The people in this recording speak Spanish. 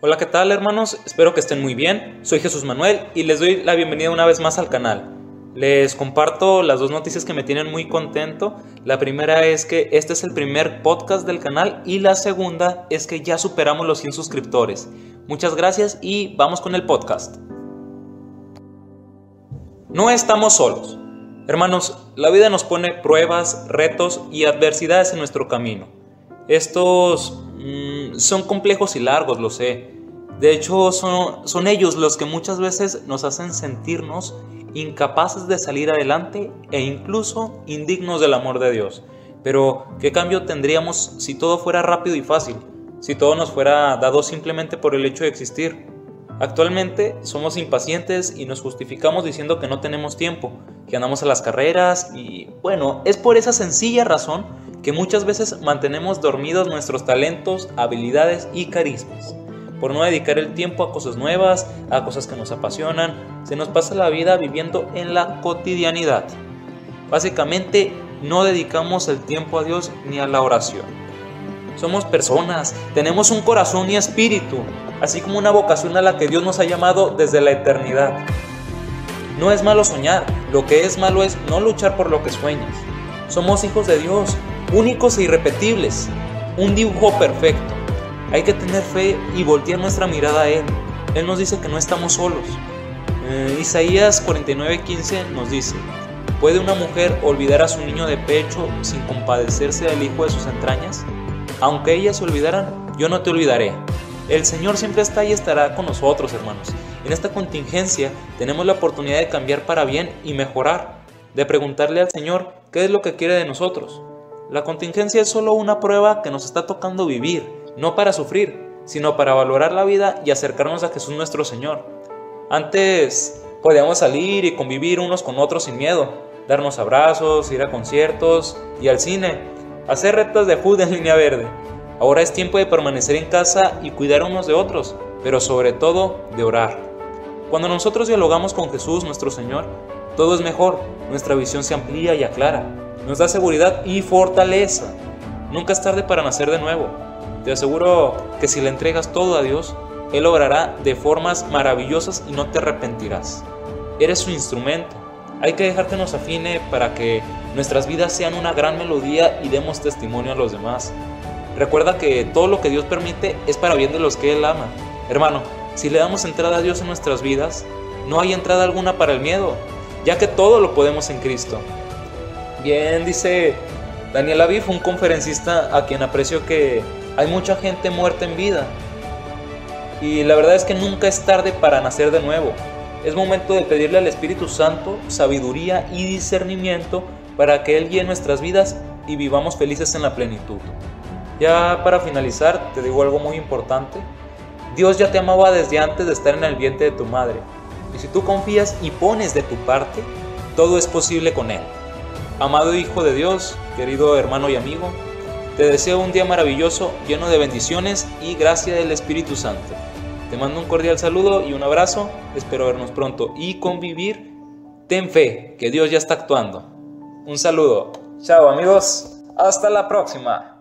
Hola, ¿qué tal hermanos? Espero que estén muy bien. Soy Jesús Manuel y les doy la bienvenida una vez más al canal. Les comparto las dos noticias que me tienen muy contento. La primera es que este es el primer podcast del canal y la segunda es que ya superamos los 100 suscriptores. Muchas gracias y vamos con el podcast. No estamos solos. Hermanos, la vida nos pone pruebas, retos y adversidades en nuestro camino. Estos son complejos y largos, lo sé. De hecho, son, son ellos los que muchas veces nos hacen sentirnos incapaces de salir adelante e incluso indignos del amor de Dios. Pero, ¿qué cambio tendríamos si todo fuera rápido y fácil? Si todo nos fuera dado simplemente por el hecho de existir. Actualmente somos impacientes y nos justificamos diciendo que no tenemos tiempo, que andamos a las carreras y bueno, es por esa sencilla razón que muchas veces mantenemos dormidos nuestros talentos, habilidades y carismas por no dedicar el tiempo a cosas nuevas, a cosas que nos apasionan, se nos pasa la vida viviendo en la cotidianidad. Básicamente, no dedicamos el tiempo a Dios ni a la oración. Somos personas, tenemos un corazón y espíritu, así como una vocación a la que Dios nos ha llamado desde la eternidad. No es malo soñar, lo que es malo es no luchar por lo que sueñas. Somos hijos de Dios, únicos e irrepetibles, un dibujo perfecto. Hay que tener fe y voltear nuestra mirada a Él. Él nos dice que no estamos solos. Eh, Isaías 49:15 nos dice, ¿puede una mujer olvidar a su niño de pecho sin compadecerse del hijo de sus entrañas? Aunque ellas se olvidaran, yo no te olvidaré. El Señor siempre está y estará con nosotros, hermanos. En esta contingencia tenemos la oportunidad de cambiar para bien y mejorar, de preguntarle al Señor qué es lo que quiere de nosotros. La contingencia es solo una prueba que nos está tocando vivir no para sufrir, sino para valorar la vida y acercarnos a Jesús nuestro Señor. Antes podíamos salir y convivir unos con otros sin miedo, darnos abrazos, ir a conciertos y al cine, hacer retas de food en línea verde. Ahora es tiempo de permanecer en casa y cuidar unos de otros, pero sobre todo de orar. Cuando nosotros dialogamos con Jesús nuestro Señor, todo es mejor, nuestra visión se amplía y aclara, nos da seguridad y fortaleza. Nunca es tarde para nacer de nuevo. Te aseguro que si le entregas todo a Dios, Él obrará de formas maravillosas y no te arrepentirás. Eres su instrumento. Hay que dejar que nos afine para que nuestras vidas sean una gran melodía y demos testimonio a los demás. Recuerda que todo lo que Dios permite es para bien de los que Él ama. Hermano, si le damos entrada a Dios en nuestras vidas, no hay entrada alguna para el miedo, ya que todo lo podemos en Cristo. Bien, dice Daniel Aviv, un conferencista a quien aprecio que hay mucha gente muerta en vida. Y la verdad es que nunca es tarde para nacer de nuevo. Es momento de pedirle al Espíritu Santo sabiduría y discernimiento para que Él guíe nuestras vidas y vivamos felices en la plenitud. Ya para finalizar, te digo algo muy importante. Dios ya te amaba desde antes de estar en el vientre de tu madre. Y si tú confías y pones de tu parte, todo es posible con Él. Amado Hijo de Dios, querido hermano y amigo, te deseo un día maravilloso, lleno de bendiciones y gracia del Espíritu Santo. Te mando un cordial saludo y un abrazo. Espero vernos pronto y convivir. Ten fe, que Dios ya está actuando. Un saludo. Chao amigos. Hasta la próxima.